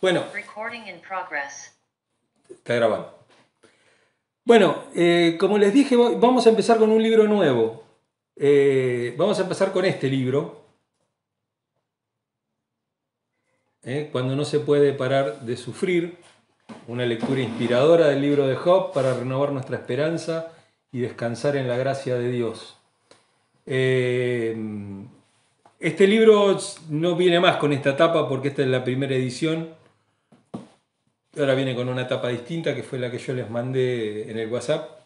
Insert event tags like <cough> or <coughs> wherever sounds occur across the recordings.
Bueno, Recording in progress. está grabando. Bueno, eh, como les dije, va- vamos a empezar con un libro nuevo. Eh, vamos a empezar con este libro. Eh, Cuando no se puede parar de sufrir. Una lectura inspiradora del libro de Job para renovar nuestra esperanza y descansar en la gracia de Dios. Este libro no viene más con esta tapa porque esta es la primera edición. Ahora viene con una tapa distinta que fue la que yo les mandé en el WhatsApp.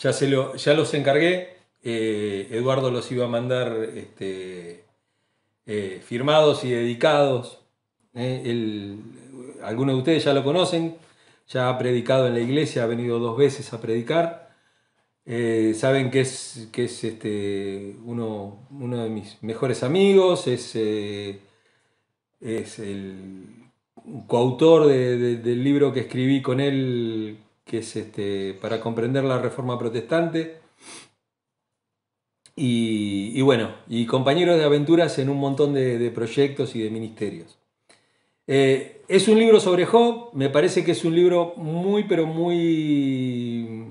Ya, se lo, ya los encargué. eh, Eduardo los iba a mandar este, eh, firmados y dedicados. eh, algunos de ustedes ya lo conocen. Ya ha predicado en la iglesia, ha venido dos veces a predicar. Eh, saben que es, que es este, uno, uno de mis mejores amigos. Es, es el coautor de- de- del libro que escribí con él, que es este, para comprender la reforma protestante. Y, bueno, y compañero de aventuras en un montón de, de proyectos y de ministerios. Eh, es un libro sobre Job, me parece que es un libro muy, pero muy,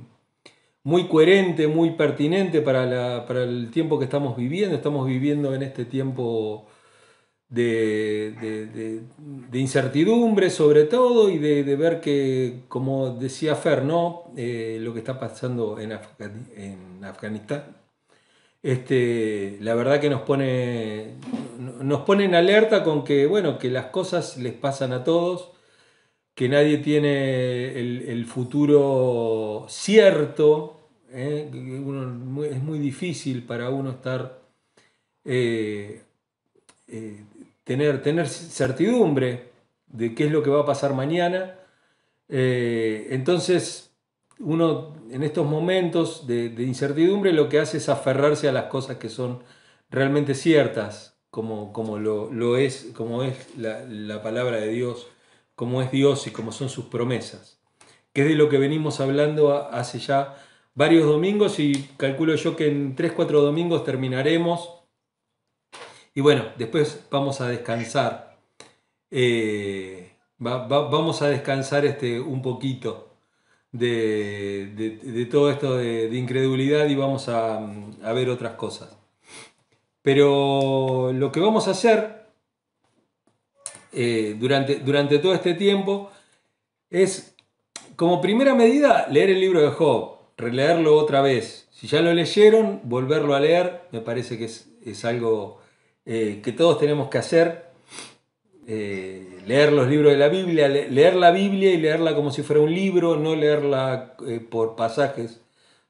muy coherente, muy pertinente para, la- para el tiempo que estamos viviendo. Estamos viviendo en este tiempo de, de- incertidumbre sobre todo y de, ver que, como decía Fer. Eh, lo que está pasando en, en Afganistán. Este, la verdad que nos pone, nos pone en alerta con que, bueno, que las cosas les pasan a todos, que nadie tiene el, futuro cierto, ¿eh? es muy difícil para uno estar eh, tener, tener certidumbre de qué es lo que va a pasar mañana. Eh, entonces, uno en estos momentos de, de incertidumbre lo que hace es aferrarse a las cosas que son realmente ciertas, como, como lo, lo es, como es la, la palabra de Dios, como es Dios y como son sus promesas, que es de lo que venimos hablando hace ya varios domingos y calculo yo que en 3-4 domingos terminaremos y bueno, después vamos a descansar. Eh, va- va- vamos a descansar este, un poquito de, de- todo esto de, de incredulidad y vamos a, a ver otras cosas. Pero lo que vamos a hacer eh, durante, durante todo este tiempo es, como primera medida, leer el libro de Job, releerlo otra vez. Si ya lo leyeron, volverlo a leer, me parece que es, es algo eh, que todos tenemos que hacer. Eh, leer los libros de la Biblia, le- leer la Biblia y leerla como si fuera un libro, no leerla eh, por pasajes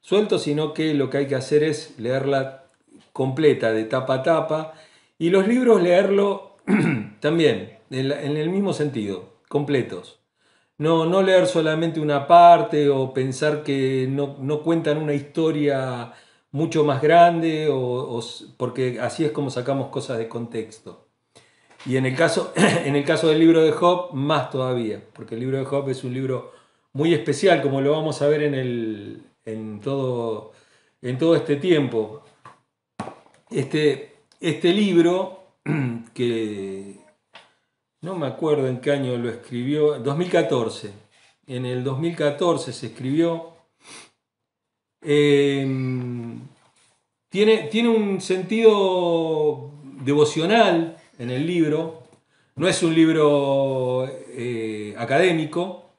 sueltos, sino que lo que hay que hacer es leerla completa, de tapa a tapa, y los libros leerlo <clears throat> también, en el mismo sentido, completos. No, no leer solamente una parte o pensar que no, no cuentan una historia mucho más grande, o, porque así es como sacamos cosas de contexto. Y en el, caso, <clears throat> en el caso del libro de Job, más todavía, porque el libro de Job es un libro muy especial, como lo vamos a ver en, el, en, todo, en todo este tiempo. Este, este libro, <clears throat> que no me acuerdo en qué año lo escribió, 2014. En el 2014 se escribió. Eh, tiene, tiene un sentido devocional en el libro. No es un libro eh, académico,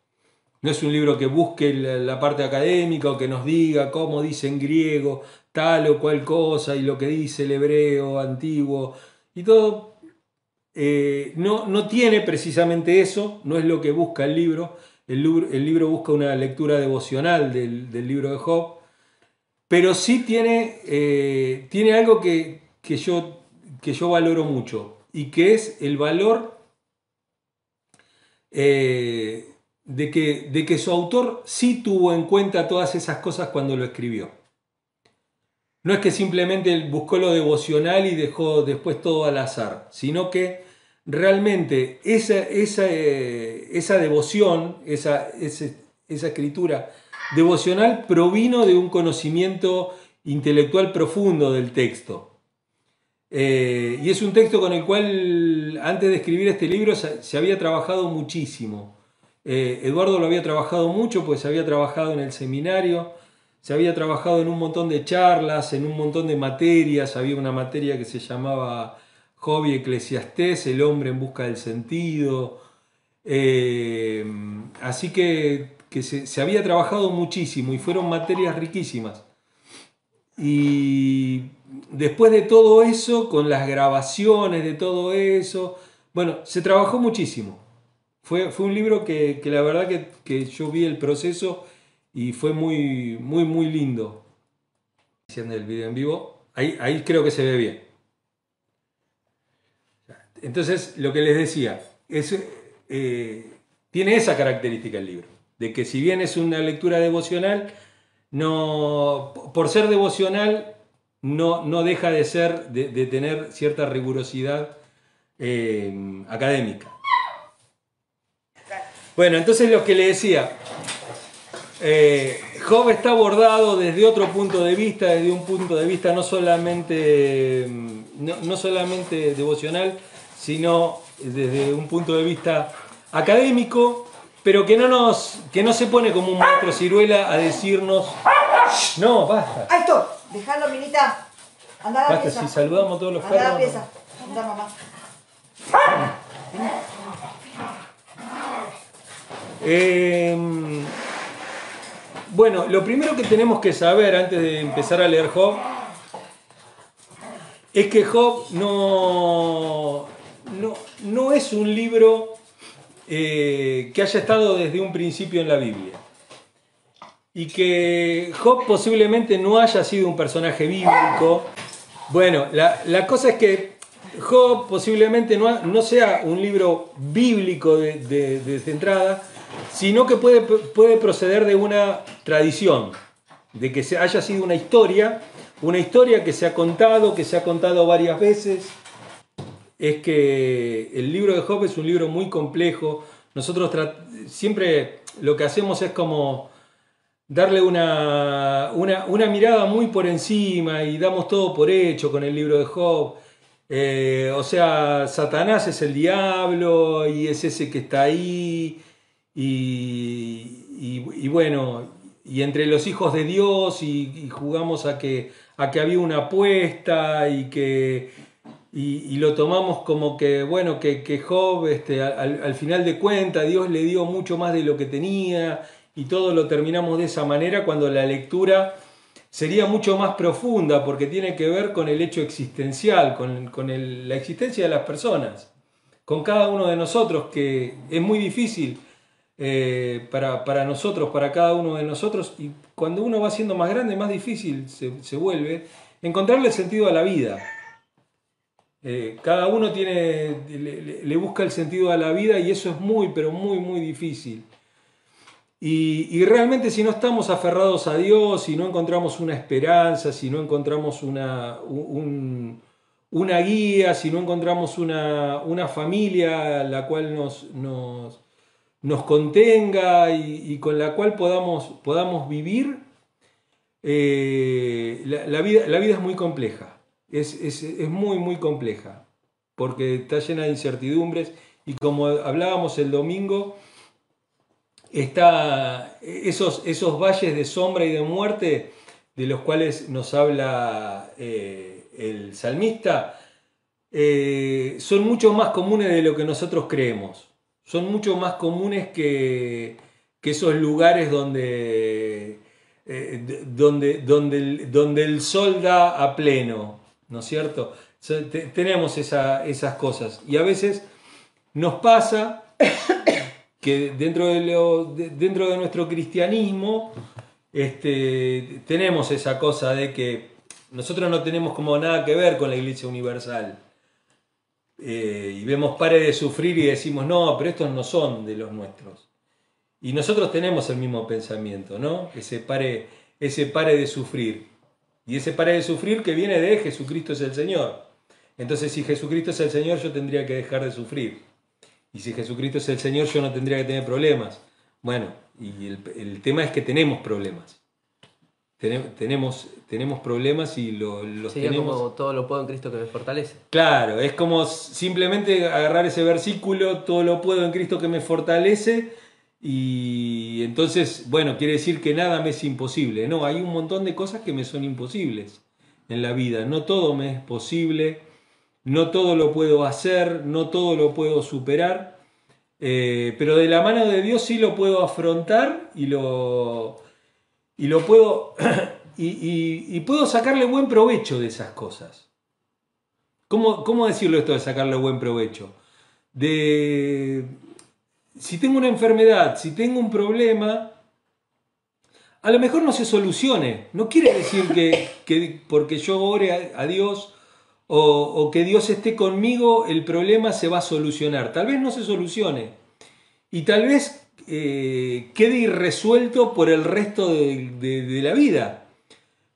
no es un libro que busque la, parte académica o que nos diga cómo dice en griego tal o cual cosa y lo que dice el hebreo antiguo y todo. Eh, no, no tiene precisamente eso, no es lo que busca el libro. El, libro. el libro busca una lectura devocional del libro de Job, pero sí tiene, eh, tiene algo que, que, yo, que yo valoro mucho y que es el valor eh, de, que, de que su autor sí tuvo en cuenta todas esas cosas cuando lo escribió. No es que simplemente buscó lo devocional y dejó después todo al azar, sino que realmente esa, esa, eh, esa devoción, esa, esa escritura devocional provino de un conocimiento intelectual profundo del texto. Eh, y es un texto con el cual antes de escribir este libro se, había trabajado muchísimo. Eh, Eduardo lo había trabajado mucho, pues se había trabajado en el seminario, se había trabajado en un montón de charlas, en un montón de materias. Había una materia que se llamaba Hobby Eclesiastés, el hombre en busca del sentido. Eh, así que, que se, se había trabajado muchísimo y fueron materias riquísimas. Y después de todo eso, con las grabaciones de todo eso, bueno, se trabajó muchísimo. Fue, fue un libro que, que la verdad que, que, yo vi el proceso y fue muy, muy, muy lindo. Haciendo el video en vivo, ahí, ahí creo que se ve bien. Entonces, lo que les decía, es, eh, tiene esa característica el libro, de que si bien es una lectura devocional, no, por ser devocional, no, no deja de ser, de, tener cierta rigurosidad eh, académica. Bueno, entonces lo que le decía, eh, Job está abordado desde otro punto de vista, desde un punto de vista no solamente, no, no solamente devocional, sino desde un punto de vista académico, pero que no, nos, que no se pone como un maestro ciruela a decirnos, no, basta. Ahí estoy, dejalo, minita. Anda a la Basta, pieza. si saludamos todos los Anda a la perros. pieza. Anda, mamá. Eh, bueno, lo primero que tenemos que saber antes de empezar a leer Job es que Job no, no, no es un libro eh, que haya estado desde un principio en la Biblia. Y que Job posiblemente no haya sido un personaje bíblico. Bueno, la, la cosa es que Job posiblemente no, no sea un libro bíblico de, de, desde entrada, sino que puede, puede proceder de una tradición, de que haya sido una historia, una historia que se ha contado, que se ha contado varias veces. Es que el libro de Job es un libro muy complejo. Nosotros siempre lo que hacemos es como darle una, una, una, mirada muy por encima y damos todo por hecho con el libro de Job. Eh, o sea, Satanás es el diablo y es ese que está ahí. Y, y, bueno, y entre los hijos de Dios y, y, jugamos a que, a que había una apuesta y que y, lo tomamos como que bueno que, que Job este, al, al, final de cuentas Dios le dio mucho más de lo que tenía y todo lo terminamos de esa manera cuando la lectura sería mucho más profunda porque tiene que ver con el hecho existencial, con, con la existencia de las personas, con cada uno de nosotros que es muy difícil eh, para, para, nosotros, para cada uno de nosotros, y cuando uno va siendo más grande, más difícil se, se vuelve, encontrarle sentido a la vida. Eh, cada uno tiene, le, busca el sentido a la vida y eso es muy, pero muy, muy difícil. Y, realmente si no estamos aferrados a Dios, si no encontramos una esperanza, si no encontramos una, un, una guía, si no encontramos una, una familia la cual nos, nos, nos contenga y, con la cual podamos, podamos vivir, eh, la, vida, la vida es muy compleja, es, es, es muy, muy compleja, porque está llena de incertidumbres y como hablábamos el domingo, está esos, esos valles de sombra y de muerte de los cuales nos habla eh, el salmista, eh, son mucho más comunes de lo que nosotros creemos. Son mucho más comunes que, que esos lugares donde, eh, donde, donde, donde el sol da a pleno, ¿no es cierto? tenemos esa, esas cosas. Y a veces nos pasa <coughs> que dentro de nuestro cristianismo este, tenemos esa cosa de que nosotros no tenemos como nada que ver con la Iglesia Universal. Eh, y vemos pare de sufrir y decimos, no, pero estos no son de los nuestros. Y nosotros tenemos el mismo pensamiento, ¿no? Ese pare, ese pare de sufrir. Y ese pare de sufrir que viene de Jesucristo es el Señor. Entonces, si Jesucristo es el Señor, yo tendría que dejar de sufrir. Y si Jesucristo es el Señor, yo no tendría que tener problemas. Bueno, y el, el tema es que tenemos problemas. Tenem- tenemos, tenemos problemas y lo- los Sería tenemos. como todo lo puedo en Cristo que me fortalece. Claro, es como simplemente agarrar ese versículo, todo lo puedo en Cristo que me fortalece, y entonces, bueno, quiere decir que nada me es imposible. No, hay un montón de cosas que me son imposibles en la vida. No todo me es posible, no todo lo puedo hacer, no todo lo puedo superar, eh, pero de la mano de Dios sí lo puedo afrontar y lo, y lo puedo, <clears throat> y, y- puedo sacarle buen provecho de esas cosas. ¿Cómo, ¿Cómo decirlo esto de sacarle buen provecho? De si tengo una enfermedad, si tengo un problema, a lo mejor no se solucione. No quiere decir que, que porque yo ore a, Dios o, que Dios esté conmigo, el problema se va a solucionar. Tal vez no se solucione. Y tal vez eh, quede irresuelto por el resto de- de- de la vida.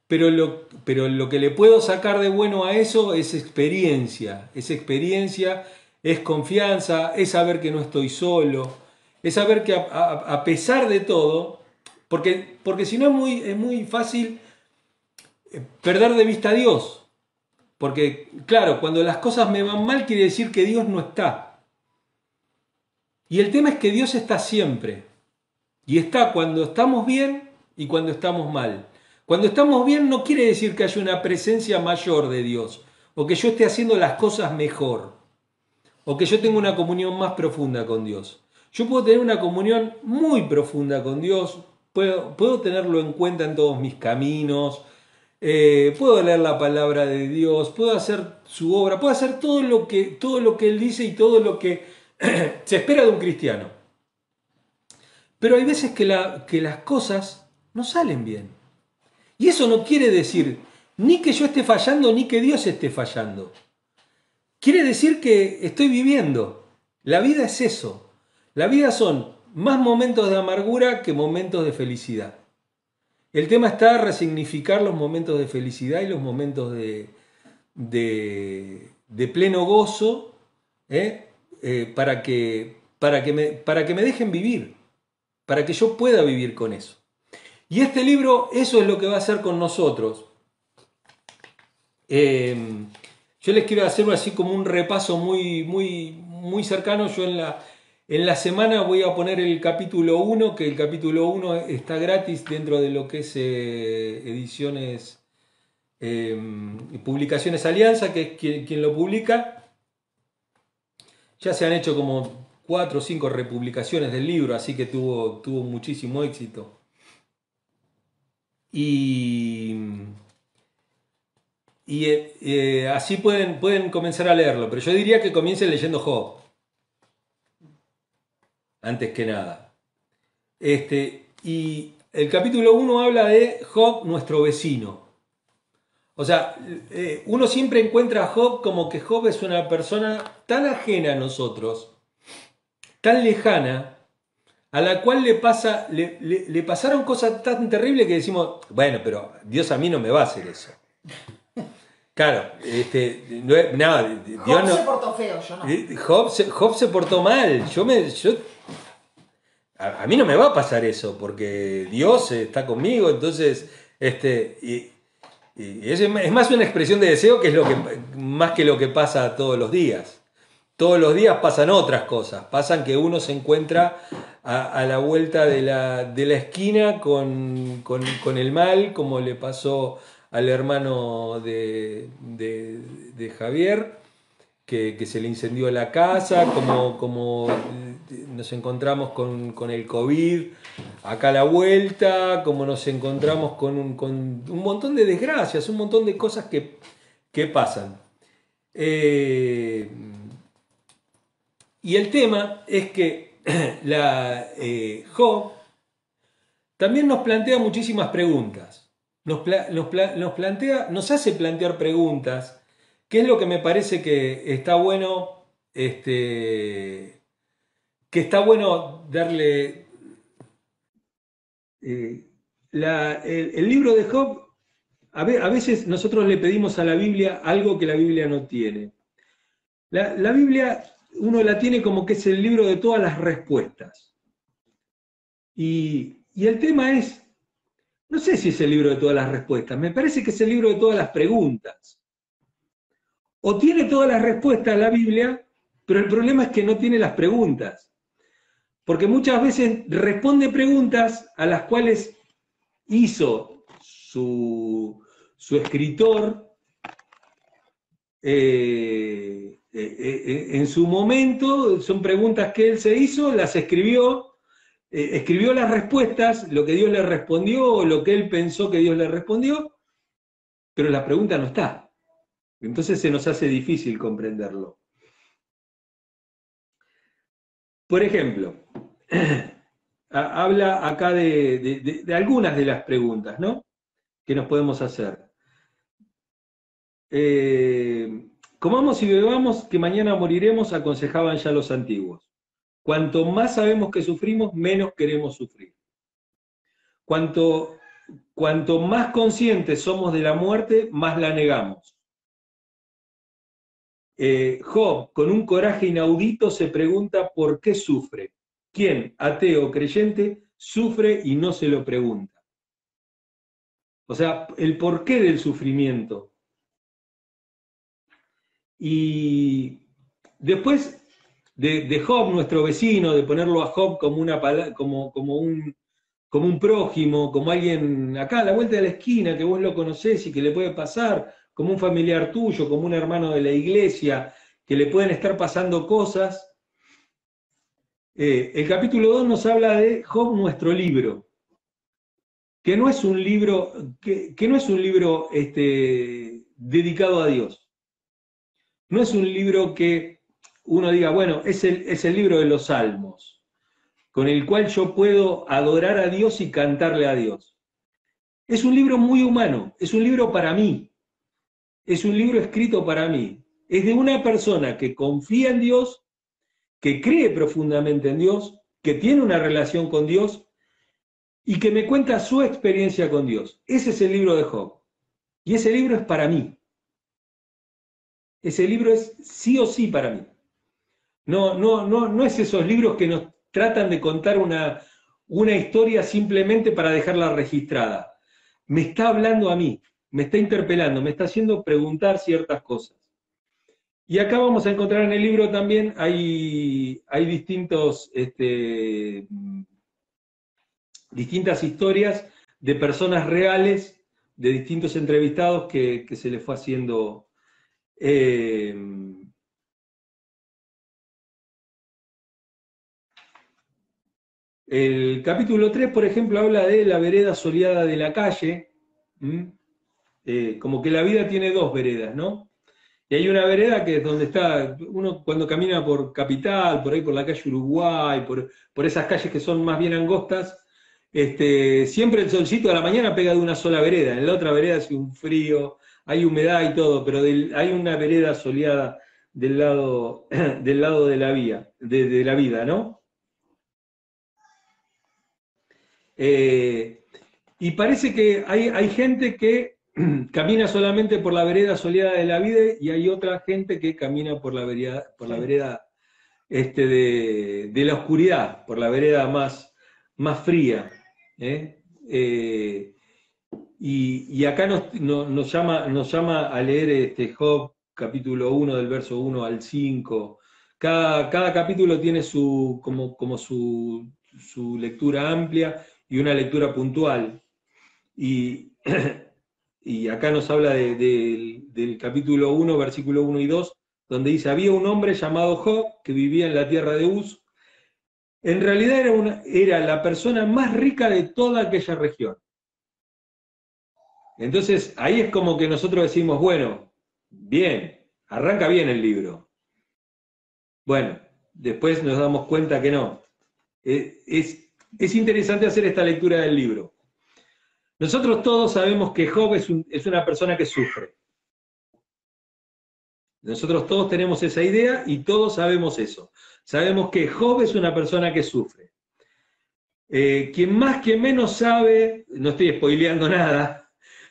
Pero lo, pero lo que le puedo sacar de bueno a eso es experiencia. Es experiencia, es confianza, es saber que no estoy solo, es saber que a, pesar de todo, porque, porque si no es muy, es muy fácil eh, perder de vista a Dios. Porque, claro, cuando las cosas me van mal quiere decir que Dios no está. Y el tema es que Dios está siempre. Y está cuando estamos bien y cuando estamos mal. Cuando estamos bien no quiere decir que haya una presencia mayor de Dios o que yo esté haciendo las cosas mejor o que yo tenga una comunión más profunda con Dios. Yo puedo tener una comunión muy profunda con Dios, puedo, puedo tenerlo en cuenta en todos mis caminos, eh, puedo leer la palabra de Dios, puedo hacer su obra, puedo hacer todo lo que, todo lo que Él dice y todo lo que <clears throat> se espera de un cristiano. Pero hay veces que, que las cosas no salen bien. Y eso no quiere decir ni que yo esté fallando ni que Dios esté fallando. Quiere decir que estoy viviendo. La vida es eso. La vida son más momentos de amargura que momentos de felicidad. El tema está resignificar los momentos de felicidad y los momentos de, de, de pleno gozo ¿eh? Eh, para, que, para, que me, para que me dejen vivir, para que yo pueda vivir con eso. Y este libro, eso es lo que va a hacer con nosotros. Eh, yo les quiero hacer así como un repaso muy, muy, muy cercano. Yo en la, en la semana voy a poner el capítulo 1, que el capítulo 1 está gratis dentro de lo que es eh, ediciones, eh, publicaciones Alianza, que es quien, quien lo publica. Ya se han hecho como cuatro o cinco republicaciones del libro, así que tuvo, tuvo muchísimo éxito. Y, y eh, eh, así pueden, pueden comenzar a leerlo, pero yo diría que comiencen leyendo Job, antes que nada. Este, y el capítulo 1 habla de Job, nuestro vecino. O sea, eh, uno siempre encuentra a Job como que Job es una persona tan ajena a nosotros, tan lejana, a la cual le, pasa, le, le- le pasaron cosas tan terribles que decimos, bueno, pero Dios a mí no me va a hacer eso. Claro, este, no, no, Dios Job no, se portó feo, yo no. Job, se, Job se portó mal. Yo me, yo, a, a mí no me va a pasar eso, porque Dios está conmigo, entonces, este, y, y es, es más una expresión de deseo que es lo que más que lo que pasa todos los días. Todos los días pasan otras cosas, pasan que uno se encuentra a, a la vuelta de la, de la esquina con, con- con el mal, como le pasó al hermano de, de- Javier, que, que se le incendió la casa, como, como eh, nos encontramos con, con el COVID acá a la vuelta, como nos encontramos con un, con un montón de desgracias, un montón de cosas que, que pasan. Eh, y el tema es que <clears throat> la, eh, Job también nos plantea muchísimas preguntas. Nos, pla- nos pla- nos plantea, nos hace plantear preguntas, que es lo que me parece que está bueno, este, que está bueno darle. eh, el, libro de Job, a ve- a veces nosotros le pedimos a la Biblia algo que la Biblia no tiene. La, Biblia uno la tiene como que es el libro de todas las respuestas. Y el tema es, no sé si es el libro de todas las respuestas, me parece que es el libro de todas las preguntas. O tiene todas las respuestas la Biblia, pero el problema es que no tiene las preguntas. Porque muchas veces responde preguntas a las cuales hizo su, su escritor eh, eh, eh, en su momento, son preguntas que él se hizo, las escribió, eh, escribió las respuestas, lo que Dios le respondió o lo que él pensó que Dios le respondió, pero la pregunta no está. Entonces se nos hace difícil comprenderlo. Por ejemplo, <clears throat> ha- habla acá de- de algunas de las preguntas, ¿no? Que nos podemos hacer. Eh, comamos y bebamos, que mañana moriremos, aconsejaban ya los antiguos. Cuanto más sabemos que sufrimos, menos queremos sufrir. Cuanto, cuanto más conscientes somos de la muerte, más la negamos. Eh, Job, con un coraje inaudito, se pregunta por qué sufre. ¿Quién, ateo o creyente, sufre y no se lo pregunta? O sea, el porqué del sufrimiento. Y después de, Job, nuestro vecino, de ponerlo a Job como, una, como, como, un, como un prójimo, como alguien acá a la vuelta de la esquina que vos lo conocés y que le puede pasar, como un familiar tuyo, como un hermano de la iglesia, que le pueden estar pasando cosas. Eh, el capítulo 2 nos habla de Job, nuestro libro, que no es un libro, que, que no es un libro este, dedicado a Dios. No es un libro que uno diga, bueno, es el, es el libro de los salmos, con el cual yo puedo adorar a Dios y cantarle a Dios. Es un libro muy humano, es un libro para mí, es un libro escrito para mí. Es de una persona que confía en Dios, que cree profundamente en Dios, que tiene una relación con Dios y que me cuenta su experiencia con Dios. Ese es el libro de Job. Y ese libro es para mí. Ese libro es sí o sí para mí. No, no, no, no es esos libros que nos tratan de contar una, una historia simplemente para dejarla registrada. Me está hablando a mí, me está interpelando, me está haciendo preguntar ciertas cosas. Y acá vamos a encontrar en el libro también, hay, hay distintos, este, distintas historias de personas reales, de distintos entrevistados que, se les fue haciendo eh, el capítulo 3, por ejemplo, habla de la vereda soleada de la calle. Eh, como que la vida tiene dos veredas, ¿no? Y hay una vereda que es donde está, uno cuando camina por Capital, por ahí por la calle Uruguay, por, por esas calles que son más bien angostas, este, siempre el solcito a la mañana pega de una sola vereda, en la otra vereda hace un frío, hay humedad y todo, pero hay una vereda soleada del lado, <clears throat> del lado de la vía, de la vida, ¿no? Eh, y parece que hay, hay gente que <clears throat> camina solamente por la vereda soleada de la vida y hay otra gente que camina por la vereda, por la vereda este, de, de la oscuridad, por la vereda más, más fría. ¿eh? Eh, y, y acá nos, no- nos llama, nos llama a leer este Job capítulo 1 del verso 1 al 5. Cada, cada capítulo tiene su, como, como su, su lectura amplia y una lectura puntual. Y, <clears throat> y acá nos habla de- del- capítulo 1, versículo 1 y 2, donde dice, había un hombre llamado Job que vivía en la tierra de Uz. En realidad era, una, era la persona más rica de toda aquella región. Entonces, ahí es como que nosotros decimos, bueno, bien, arranca bien el libro. Bueno, después nos damos cuenta que no. Eh, Es, es interesante hacer esta lectura del libro. Nosotros todos sabemos que Job es, un- es una persona que sufre. Nosotros todos tenemos esa idea y todos sabemos eso. Sabemos que Job es una persona que sufre. Eh, quien más, quien menos sabe, no estoy spoileando nada,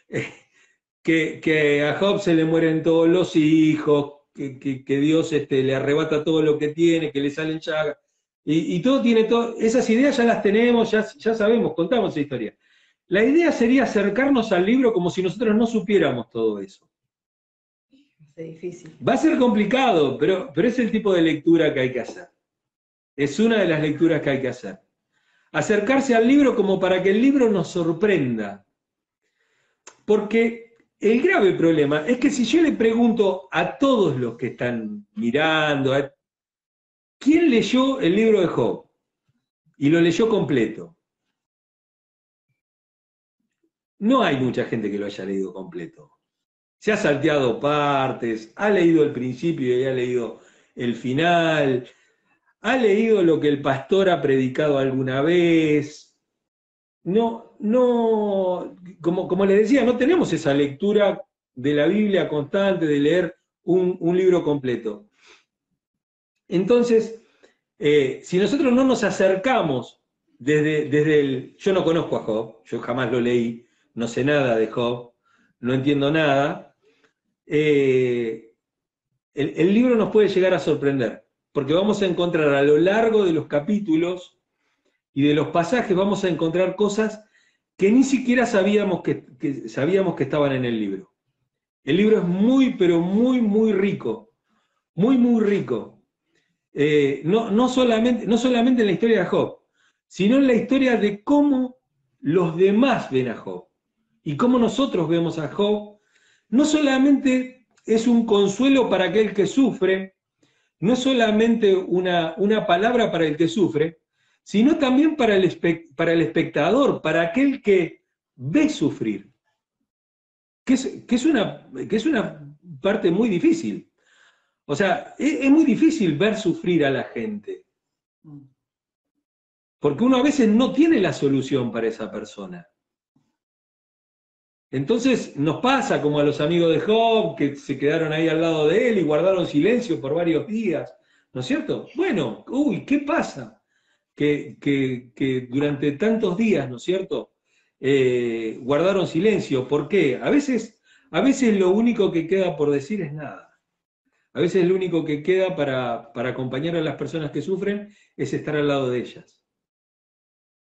<laughs> que, que a Job se le mueren todos los hijos, que, que- que Dios este, le arrebata todo lo que tiene, que le salen llagas. Y, y todo tiene todo, esas ideas ya las tenemos, ya, ya sabemos, contamos esa historia. la idea sería acercarnos al libro como si nosotros no supiéramos todo eso. Es difícil. Va a ser complicado, pero, pero es el tipo de lectura que hay que hacer. Es una de las lecturas que hay que hacer. Acercarse al libro como para que el libro nos sorprenda. Porque el grave problema es que si yo le pregunto a todos los que están mirando, a- ¿quién leyó el libro de Job? Y lo leyó completo. No hay mucha gente que lo haya leído completo. Se ha salteado partes, ha leído el principio y ha leído el final, ha leído lo que el pastor ha predicado alguna vez. No, no, como, como les decía, no tenemos esa lectura de la Biblia constante, de leer un, un libro completo. Entonces, eh, si nosotros no nos acercamos desde, desde el... Yo no conozco a Job, yo jamás lo leí, no sé nada de Job, no entiendo nada. eh, el, libro nos puede llegar a sorprender, porque vamos a encontrar a lo largo de los capítulos y de los pasajes, vamos a encontrar cosas que ni siquiera sabíamos que sabíamos que estaban en el libro. El libro es muy, pero muy, muy rico, muy, muy rico. Eh, no, no, solamente, no solamente en la historia de Job, sino en la historia de cómo los demás ven a Job y cómo nosotros vemos a Job. No solamente es un consuelo para aquel que sufre, no es solamente una, una palabra para el que sufre, sino también para el, para el espectador, para aquel que ve sufrir, que es, una, que es una parte muy difícil. O sea, es, muy difícil ver sufrir a la gente, porque uno a veces no tiene la solución para esa persona. Entonces nos pasa como a los amigos de Job que se quedaron ahí al lado de él y guardaron silencio por varios días, ¿no es cierto? Bueno, uy, ¿qué pasa? Que, que- que durante tantos días, ¿no es cierto? Eh, guardaron silencio. ¿Por qué? A veces, a veces lo único que queda por decir es nada. A veces lo único que queda para, para acompañar a las personas que sufren es estar al lado de ellas.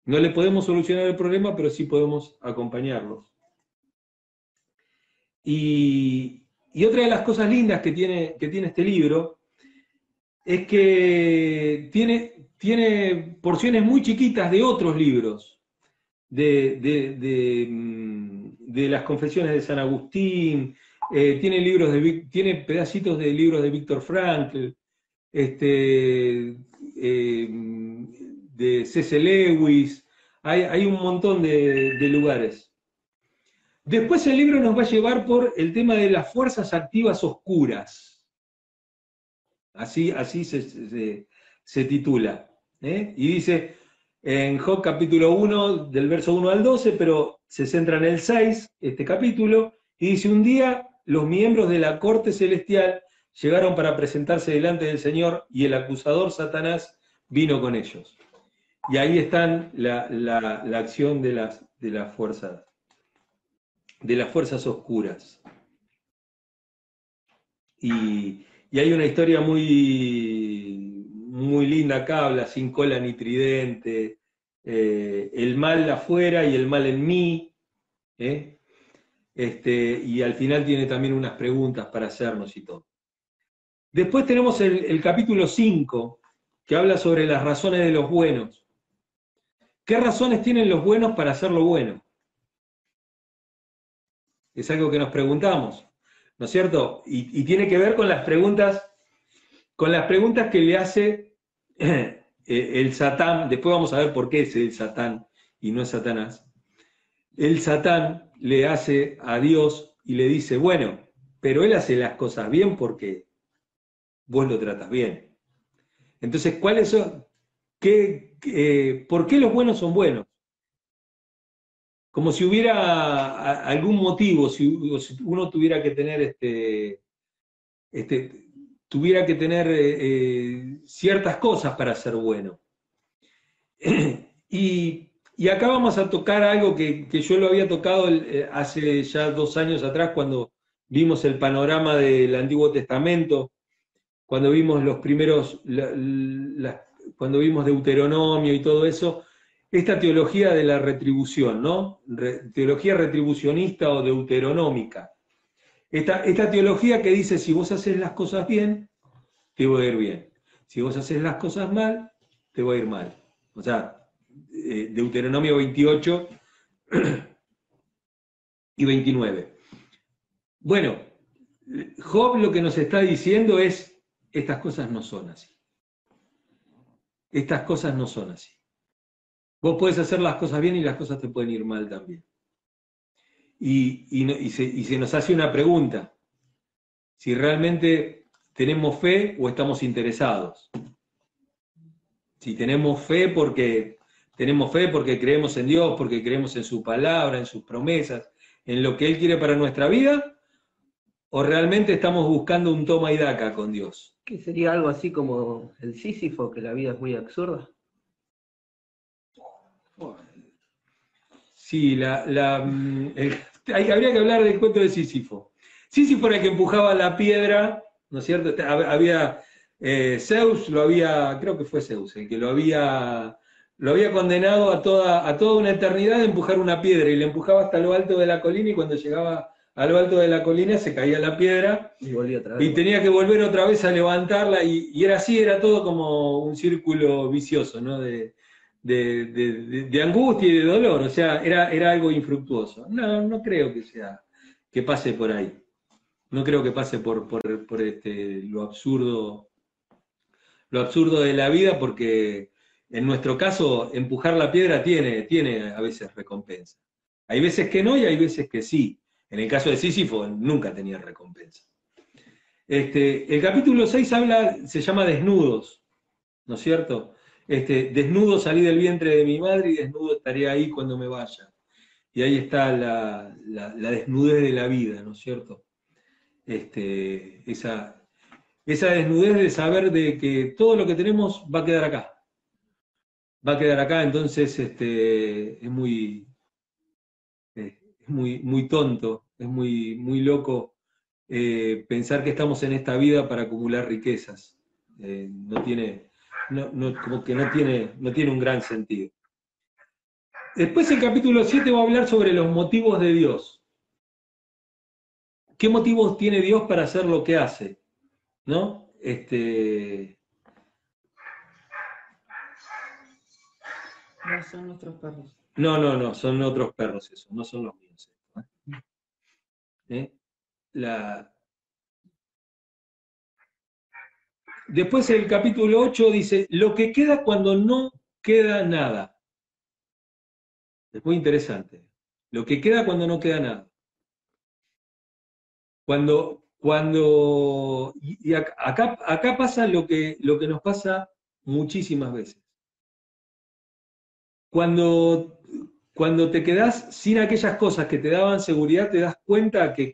No le podemos solucionar el problema, pero sí podemos acompañarlos. Y, otra de las cosas lindas que tiene, que tiene este libro es que tiene, tiene porciones muy chiquitas de otros libros, de, de- de, mm, de las confesiones de San Agustín, eh, tiene, libros tiene pedacitos de libros de Víctor Frankl, este, eh, de C.C. Lewis, hay, hay un montón de, de lugares. Después el libro nos va a llevar por el tema de las fuerzas activas oscuras. Así, así se, se- se titula. ¿eh? Y dice en Job capítulo 1, del verso 1 al 12, pero se centra en el 6, este capítulo, y dice, un día los miembros de la corte celestial llegaron para presentarse delante del Señor y el acusador Satanás vino con ellos. Y ahí están la, acción de las, fuerzas de las fuerzas oscuras. Y, y hay una historia muy, muy linda acá, habla sin cola ni tridente, eh, el mal afuera y el mal en mí, ¿eh? Este, y al final tiene también unas preguntas para hacernos y todo. Después tenemos el, capítulo 5, que habla sobre las razones de los buenos. ¿Qué razones tienen los buenos para hacer lo bueno? Es algo que nos preguntamos, ¿no es cierto? Y, y tiene que ver con las preguntas, con las preguntas que le hace <clears throat> eh, el Satán, después vamos a ver por qué es el Satán y no es Satanás. El Satán le hace a Dios y le dice, bueno, pero él hace las cosas bien porque vos lo tratas bien. Entonces, ¿cuáles son? ¿Qué, qué- ¿Por qué los buenos son buenos? como si hubiera algún motivo, si uno tuviera que tener este, este tuviera que tener eh, eh, ciertas cosas para ser bueno. <clears throat> y, y acá vamos a tocar algo que, que yo lo había tocado eh, hace ya dos años atrás cuando vimos el panorama del Antiguo Testamento, cuando vimos los primeros, cuando vimos Deuteronomio y todo eso, esta teología de la retribución, ¿no? Teología retribucionista o deuteronómica. Esta, esta teología que dice, si vos haces las cosas bien, te va a ir bien. Si vos haces las cosas mal, te va a ir mal. O sea, eh, Deuteronomio 28 y 29. Bueno, Job lo que nos está diciendo es, estas cosas no son así. Estas cosas no son así. Vos podés hacer las cosas bien y las cosas te pueden ir mal también. Y, y se, y se nos hace una pregunta, si realmente tenemos fe o estamos interesados. Si tenemos fe porque tenemos fe porque creemos en Dios, porque creemos en su palabra, en sus promesas, en lo que Él quiere para nuestra vida, o realmente estamos buscando un toma y daca con Dios. ¿Qué sería algo así como el Sísifo, que la vida es muy absurda? Sí, la, la, mm, el- hay- habría que hablar del cuento de Sísifo. Sísifo era el que empujaba la piedra, ¿no es cierto? Hab- Había eh, Zeus, lo había, creo que fue Zeus, el que lo había, lo había condenado a toda, a toda una eternidad de empujar una piedra y le empujaba hasta lo alto de la colina y cuando llegaba a lo alto de la colina se caía la piedra Y volví otra vez. y tenía que volver otra vez a levantarla y, y era así, era todo como un círculo vicioso, ¿no? De, de- de- de- de angustia y de dolor, o sea, era, era algo infructuoso. No, no creo que sea, que pase por ahí. No creo que pase por, por, por este, lo absurdo, lo absurdo de la vida, porque en nuestro caso, empujar la piedra tiene, tiene a veces recompensa. Hay veces que no y hay veces que sí. En el caso de Sísifo, nunca tenía recompensa. Este, el capítulo 6 habla, se llama Desnudos, ¿no es cierto? Este, desnudo salí del vientre de mi madre y desnudo estaré ahí cuando me vaya. Y ahí está la, la- la desnudez de la vida, ¿no es cierto? Este, esa, esa desnudez de saber de que todo lo que tenemos va a quedar acá. Va a quedar acá, entonces este, es muy, es muy, muy tonto, es muy, muy loco eh, pensar que estamos en esta vida para acumular riquezas. Eh, no tiene, no, no- como que no tiene, no tiene un gran sentido. Después el capítulo 7 va a hablar sobre los motivos de Dios. ¿Qué motivos tiene Dios para hacer lo que hace? ¿No? Este, No son nuestros perros. no, no, no, son otros perros esos, no son los míos. ¿eh? ¿Eh? La... Después el capítulo 8 dice, lo que queda cuando no queda nada. Es muy interesante. Lo que queda cuando no queda nada. Cuando, cuando, y y ac- acá, acá pasa lo que, lo que nos pasa muchísimas veces. Cuando, cuando te quedas sin aquellas cosas que te daban seguridad, te das cuenta que,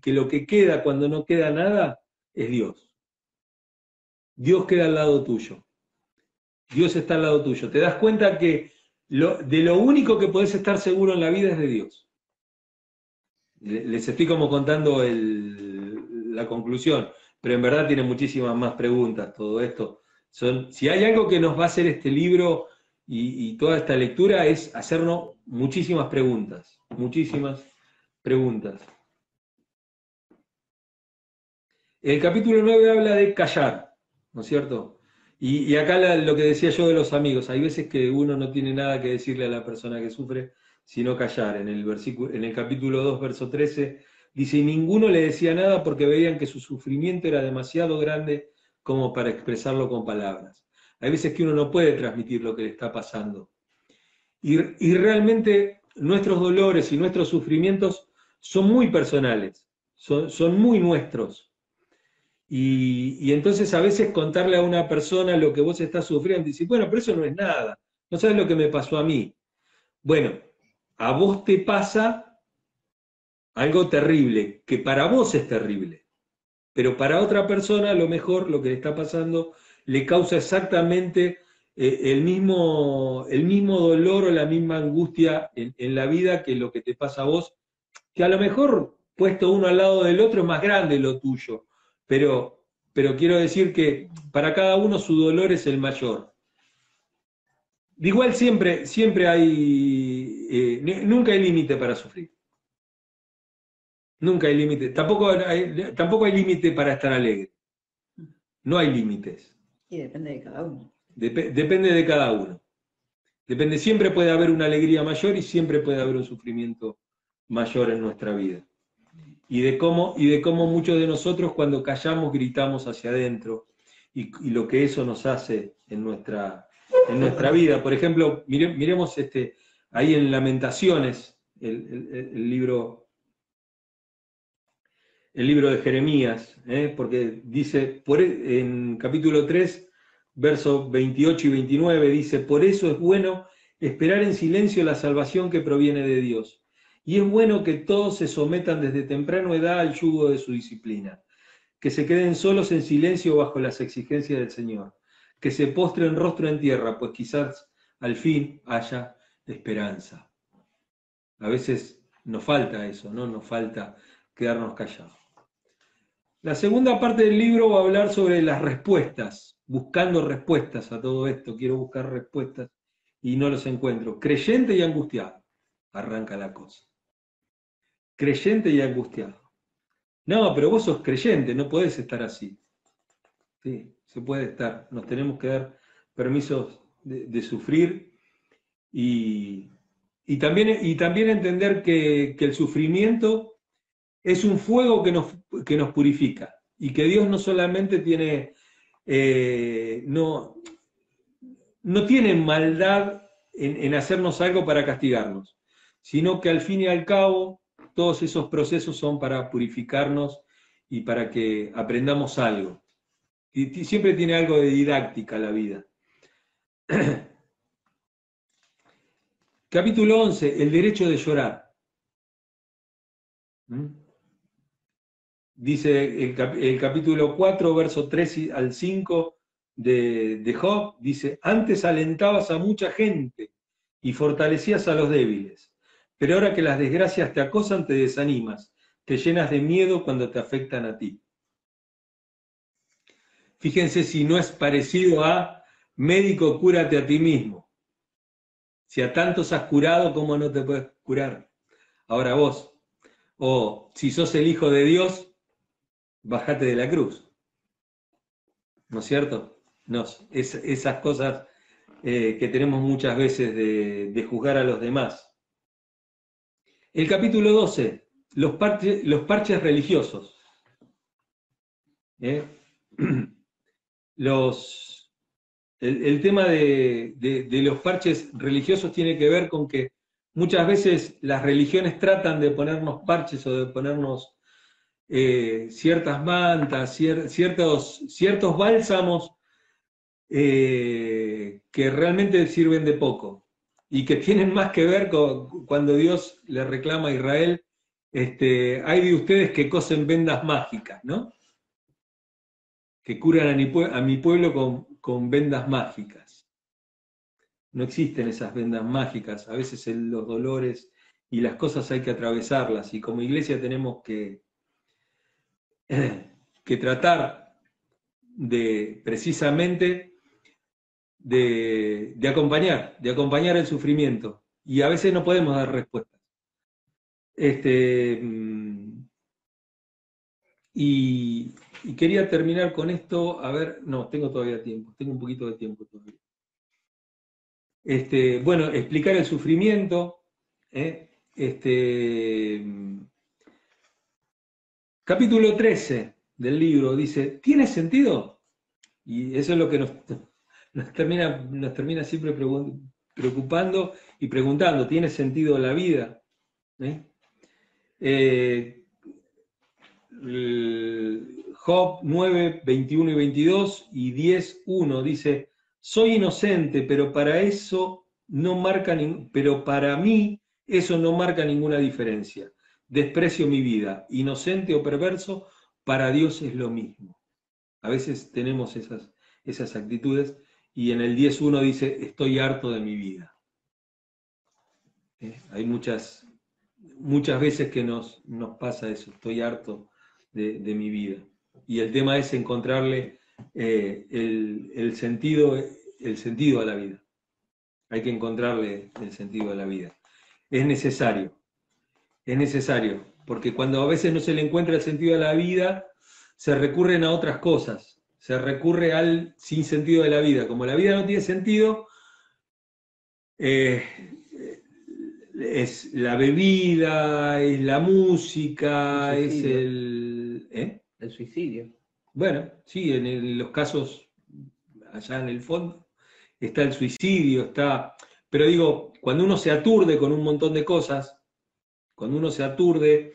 que lo que queda cuando no queda nada es Dios. Dios queda al lado tuyo. Dios está al lado tuyo. Te das cuenta que lo- de lo único que podés estar seguro en la vida es de Dios. Le- Les estoy como contando el- la conclusión, pero en verdad tiene muchísimas más preguntas todo esto. Son, si hay algo que nos va a hacer este libro y, toda esta lectura es hacernos muchísimas preguntas, muchísimas preguntas. El capítulo 9 habla de callar, ¿no es cierto? Y, acá lo que decía yo de los amigos, hay veces que uno no tiene nada que decirle a la persona que sufre, sino callar. En el, versículo, en el capítulo 2, verso 13, dice, y ninguno le decía nada porque veían que su sufrimiento era demasiado grande como para expresarlo con palabras. Hay veces que uno no puede transmitir lo que le está pasando. Y, realmente nuestros dolores y nuestros sufrimientos son muy personales, son, muy nuestros. Y, entonces a veces contarle a una persona lo que vos estás sufriendo, decir, bueno, pero eso no es nada, no sabes lo que me pasó a mí. Bueno, a vos te pasa algo terrible, que para vos es terrible, pero para otra persona a lo mejor lo que le está pasando le causa exactamente eh, el, mismo, el mismo dolor o la misma angustia en, la vida que lo que te pasa a vos, que a lo mejor puesto uno al lado del otro es más grande lo tuyo, pero, pero quiero decir que para cada uno su dolor es el mayor. igual siempre, siempre hay, eh, nunca hay límite para sufrir. Nunca hay límite. Tampoco hay, tampoco hay límite para estar alegre. No hay límites. Y depende de cada uno. Dep- depende de cada uno. Depende, siempre puede haber una alegría mayor y siempre puede haber un sufrimiento mayor en nuestra vida. Y de cómo, y de cómo muchos de nosotros cuando callamos gritamos hacia adentro y, lo que eso nos hace en nuestra, en nuestra vida. Por ejemplo, mire- miremos este, ahí en Lamentaciones, el libro el libro de Jeremías, ¿eh? porque dice, por, e- en capítulo 3, versos 28 y 29, dice, por eso es bueno esperar en silencio la salvación que proviene de Dios. Y es bueno que todos se sometan desde temprana edad al yugo de su disciplina, que se queden solos en silencio bajo las exigencias del Señor, que se postren rostro en tierra, pues quizás al fin haya esperanza. A veces nos falta eso, ¿no? Nos falta quedarnos callados. La segunda parte del libro va a hablar sobre las respuestas, buscando respuestas a todo esto. Quiero buscar respuestas y no los encuentro. Creyente y angustiado. Arranca la cosa. Creyente y angustiado. No, pero vos sos creyente, no podés estar así. Sí, se puede estar. Nos tenemos que dar permisos de, sufrir y, y también, y también entender que el sufrimiento es un fuego que nos, que nos purifica y que Dios no solamente tiene, eh, no, no tiene maldad en, en hacernos algo para castigarnos, sino que al fin y al cabo todos esos procesos son para purificarnos y para que aprendamos algo. Y siempre tiene algo de didáctica la vida. <clears throat> Capítulo 11, el derecho de llorar. ¿Mm? Dice el, cap- el capítulo 4, verso 3 y- al 5 de, de Job, dice, antes alentabas a mucha gente y fortalecías a los débiles, pero ahora que las desgracias te acosan, te desanimas, te llenas de miedo cuando te afectan a ti. Fíjense si no es parecido a médico, cúrate a ti mismo. Si a tantos has curado, ¿cómo no te puedes curar? Ahora vos. O si sos el Hijo de Dios, bajate de la cruz. ¿No es cierto? No, es- esas cosas eh, que tenemos muchas veces de, juzgar a los demás. El capítulo 12, los parches, los parches religiosos. ¿Eh? <clears throat> Los, el, tema de- de los parches religiosos tiene que ver con que muchas veces las religiones tratan de ponernos parches o de ponernos eh, ciertas mantas, cier- ciertos, ciertos bálsamos eh, que realmente sirven de poco y que tienen más que ver con cuando Dios le reclama a Israel, este, hay de ustedes que cosen vendas mágicas, ¿no? Que curan a mi, pueblo con, con vendas mágicas. No existen esas vendas mágicas, a veces el- los dolores y las cosas hay que atravesarlas y como iglesia tenemos que, <clears throat> que tratar de precisamente de, acompañar, de acompañar el sufrimiento. Y a veces no podemos dar respuestas. Este, mm, y, y quería terminar con esto, a ver, no, tengo todavía tiempo, tengo un poquito de tiempo todavía. Este, bueno, explicar el sufrimiento. ¿eh? Este, mm, capítulo 13 del libro dice, ¿tiene sentido? Y eso es lo que nos, nos termina, nos termina siempre preocupando y preguntando, ¿tiene sentido la vida? ¿Eh? Eh, Job 9, 21 y 22 y 10, 1 dice, soy inocente, pero para eso no marca, pero para mí eso no marca ninguna diferencia. Desprecio mi vida, inocente o perverso, para Dios es lo mismo. A veces tenemos esas, esas actitudes y en el 10.1 dice, estoy harto de mi vida. ¿Eh? Hay muchas, muchas veces que nos, nos pasa eso, estoy harto de, mi vida. Y el tema es encontrarle eh, el, el sentido, el sentido a la vida. hay que encontrarle el sentido a la vida. Es necesario, es necesario, porque cuando a veces no se le encuentra el sentido a la vida, se recurren a otras cosas, se recurre al sin sentido de la vida. Como la vida no tiene sentido, eh, es la bebida, es la música, El es el... ¿eh? El suicidio. Bueno, sí, en el- los casos allá en el fondo está el suicidio, está... Pero digo, cuando uno se aturde con un montón de cosas, cuando uno se aturde,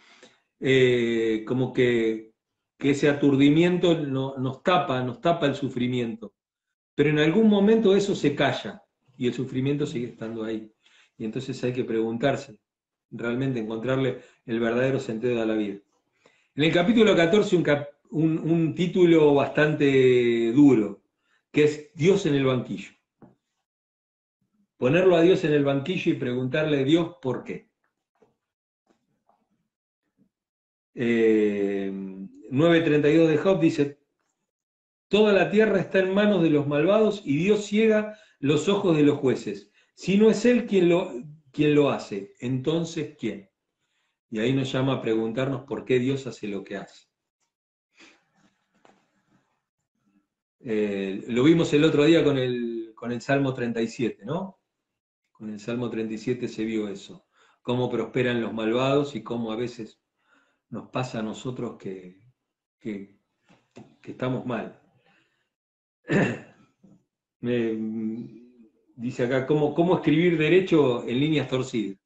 eh, como que, que ese aturdimiento no- nos tapa, nos tapa el sufrimiento. Pero en algún momento eso se calla y el sufrimiento sigue estando ahí. Y entonces hay que preguntarse, realmente encontrarle el verdadero sentido a la vida. En el capítulo 14 un, un- un título bastante duro, que es Dios en el banquillo. Ponerlo a Dios en el banquillo y preguntarle a Dios por qué. Eh, 9.32 de Job dice, Toda la tierra está en manos de los malvados y Dios ciega los ojos de los jueces. Si no es Él quien lo, quien lo hace, entonces ¿quién? Y ahí nos llama a preguntarnos por qué Dios hace lo que hace. Eh, lo vimos el otro día con el, con el Salmo 37, ¿no? Con el Salmo 37 se vio eso, cómo prosperan los malvados y cómo a veces nos pasa a nosotros que, que, estamos mal. <clears throat> Me, dice acá, ¿cómo, ¿cómo escribir derecho en líneas torcidas?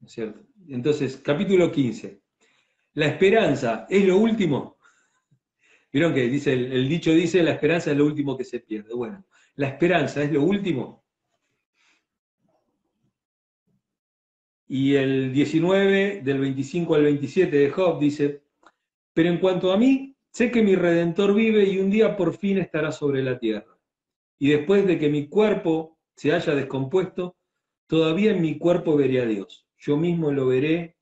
¿No es cierto? Entonces, capítulo 15. La esperanza es lo último. <laughs> Vieron que dice, el, el dicho dice, la esperanza es lo último que se pierde. Bueno, la esperanza es lo último. Y el 19, del 25 al 27 de Job, dice, pero en cuanto a mí, sé que mi Redentor vive y un día por fin estará sobre la tierra. Y después de que mi cuerpo se haya descompuesto, todavía en mi cuerpo veré a Dios. Yo mismo lo veré,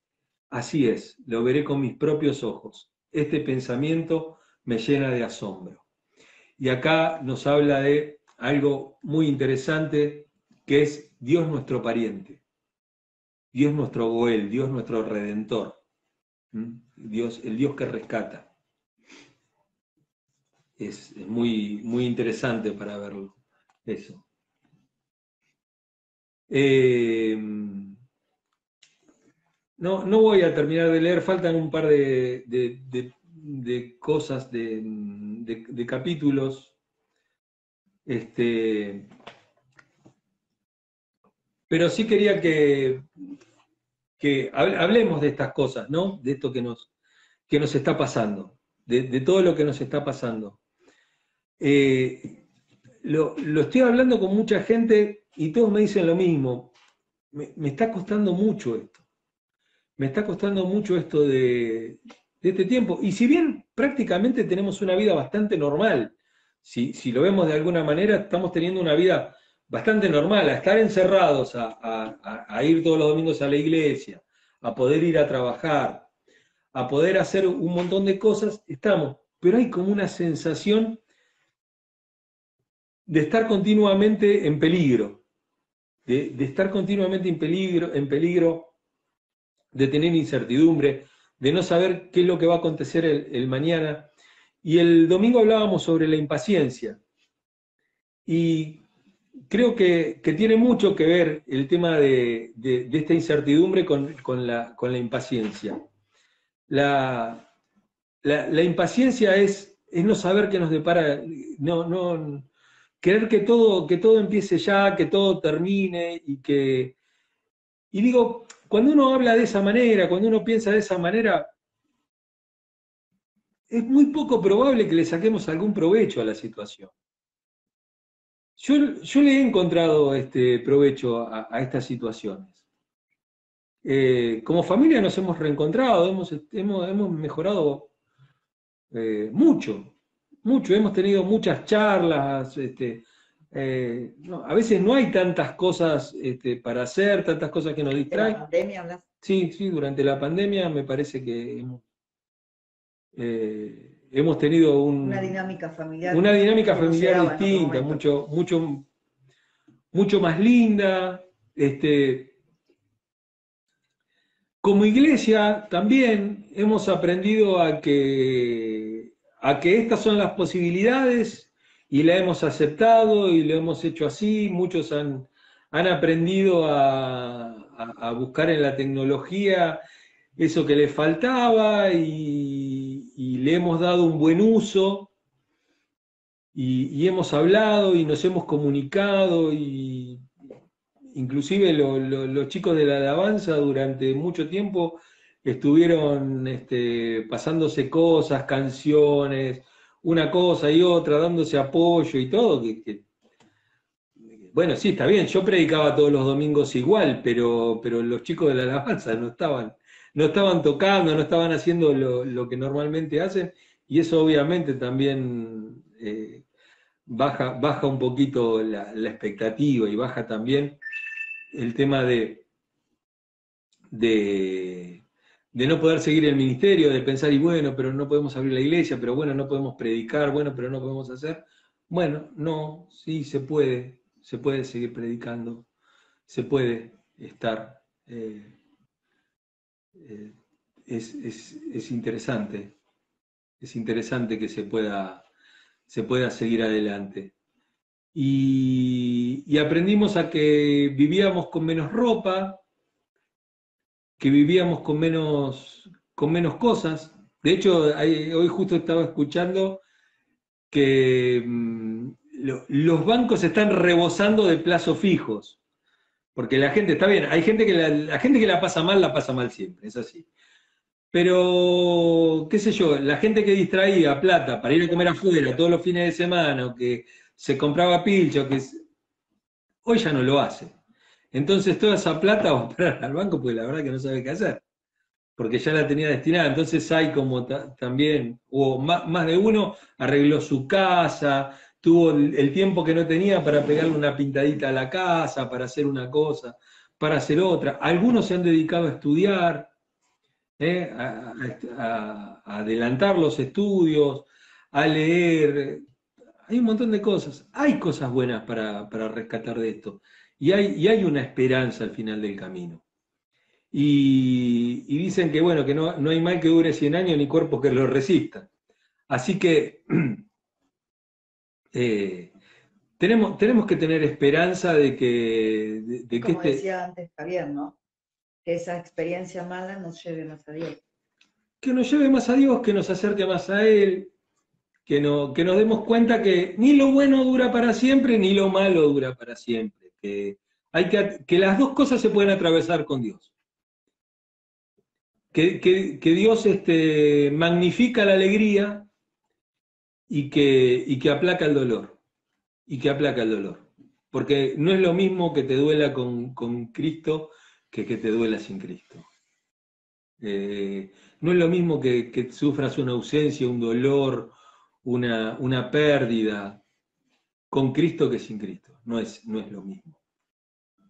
así es, lo veré con mis propios ojos. Este pensamiento me llena de asombro. Y acá nos habla de algo muy interesante, que es Dios nuestro pariente, Dios nuestro Goel, Dios nuestro Redentor. Dios, el Dios que rescata. Es, muy, muy interesante para verlo, eso. Eh, no, no voy a terminar de leer, faltan un par de, de- de- cosas, de capítulos. Este, pero sí quería que, que hab- hablemos de estas cosas, ¿no? De esto que nos, que nos está pasando, de, de todo lo que nos está pasando. Eh, lo, lo estoy hablando con mucha gente y todos me dicen lo mismo. Me, me está costando mucho esto. Me está costando mucho esto de, de este tiempo. Y si bien prácticamente tenemos una vida bastante normal, si, si lo vemos de alguna manera, estamos teniendo una vida bastante normal, a estar encerrados, a, ir todos los domingos a la iglesia, a poder ir a trabajar, a poder hacer un montón de cosas, estamos. Pero hay como una sensación de estar continuamente en peligro, de, de estar continuamente en peligro, en peligro, de tener incertidumbre, de no saber qué es lo que va a acontecer el, el mañana. Y el domingo hablábamos sobre la impaciencia. Y creo que, tiene mucho que ver el tema de, esta incertidumbre con, la, impaciencia. La, impaciencia es, es no saber qué nos depara, no, no, querer que todo, que todo empiece ya, que todo termine y que... Y digo, cuando uno habla de esa manera, cuando uno piensa de esa manera, es muy poco probable que le saquemos algún provecho a la situación. Yo, yo le he encontrado este provecho a, a estas situaciones. Eh, como familia nos hemos reencontrado, hemos, hemos, hemos mejorado eh, mucho, mucho, hemos tenido muchas charlas, este, eh, no, a veces no hay tantas cosas este, para hacer, tantas cosas que nos De la distraen. pandemia hablas. Sí, sí, durante la pandemia me parece que hemos, eh, hemos tenido un- Una dinámica familiar. una dinámica distinta, mucho, mucho, mucho más linda. Este, como iglesia también hemos aprendido a que, a que estas son las posibilidades y la hemos aceptado y lo hemos hecho así. Muchos han, han aprendido a, a- a buscar en la tecnología eso que les faltaba y, y le hemos dado un buen uso y, hemos hablado y nos hemos comunicado y inclusive lo- lo- los chicos de la alabanza durante mucho tiempo estuvieron este, pasándose cosas, canciones, una cosa y otra, dándose apoyo y todo, bueno, sí, está bien, yo predicaba todos los domingos igual, pero, pero los chicos de la alabanza no estaban, no estaban tocando, no estaban haciendo lo, lo que normalmente hacen, y eso obviamente también eh, baja, baja un poquito la, expectativa y baja también el tema de, de, de no poder seguir el ministerio, de pensar, y bueno, pero no podemos abrir la iglesia, pero bueno, no podemos predicar, bueno, pero no podemos hacer. Bueno, no, sí se puede, se puede seguir predicando, se puede estar. eh, eh, es, es- es interesante, es interesante que se pueda, se pueda seguir adelante. Y, aprendimos a que vivíamos con menos ropa, que vivíamos con menos, con menos cosas. De hecho, hoy justo estaba escuchando que mm, lo- los bancos están rebosando de plazos fijos. Porque la gente, está bien, hay gente que la, la gente que la pasa mal, la pasa mal siempre, es así. Pero, qué sé yo, la gente que distraía plata para ir a comer afuera todos los fines de semana, o que se compraba pilcho, que hoy ya no lo hace. Entonces toda esa plata <laughs> va a parar al banco porque la verdad que no sabe qué hacer, porque ya la tenía destinada. Entonces hay como ta- también, o más de uno arregló su casa, tuvo el, tiempo que no tenía para pegarle una pintadita a la casa, para hacer una cosa, para hacer otra. Algunos se han dedicado a estudiar, ¿eh? a, adelantar los estudios, a leer. Hay un montón de cosas. Hay cosas buenas para, para rescatar de esto. Y hay, y hay una esperanza al final del camino. Y, dicen que, bueno, que no, no hay mal que dure 100 años ni cuerpo que lo resista. Así que <clears throat> eh, tenemos, tenemos que tener esperanza de que, de, de que Como este, decía antes Javier, ¿no? Que esa experiencia mala nos lleve más a Dios. que nos lleve más a Dios, que nos acerque más a Él, que, no, que nos demos cuenta que ni lo bueno dura para siempre, ni lo malo dura para siempre, que, hay que, que las dos cosas se pueden atravesar con Dios. Que, que- que Dios este, magnifica la alegría y que, y que aplaca el dolor, y que aplaca el dolor. Porque no es lo mismo que te duela con, con Cristo que que te duela sin Cristo. Eh, no es lo mismo que, que sufras una ausencia, un dolor, una, una pérdida con Cristo que sin Cristo. No es, no es lo mismo.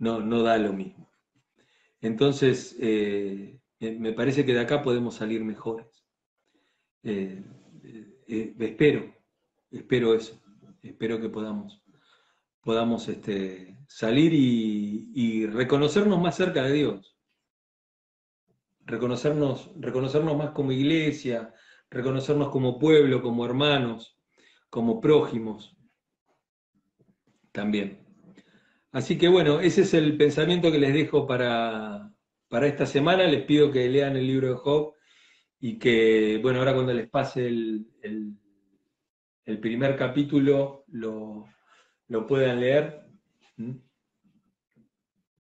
No, no da lo mismo. Entonces, eh, me parece que de acá podemos salir mejores. Eh, eh, espero, espero eso. Espero que podamos, podamos este, salir y, reconocernos más cerca de Dios reconocernos, reconocernos más como iglesia, reconocernos como pueblo, como hermanos, como prójimos también. Así que bueno, ese es el pensamiento que les dejo para, para esta semana. Les pido que lean el libro de Job y que, bueno, ahora cuando les pase el, el- primer capítulo lo, lo puedan leer.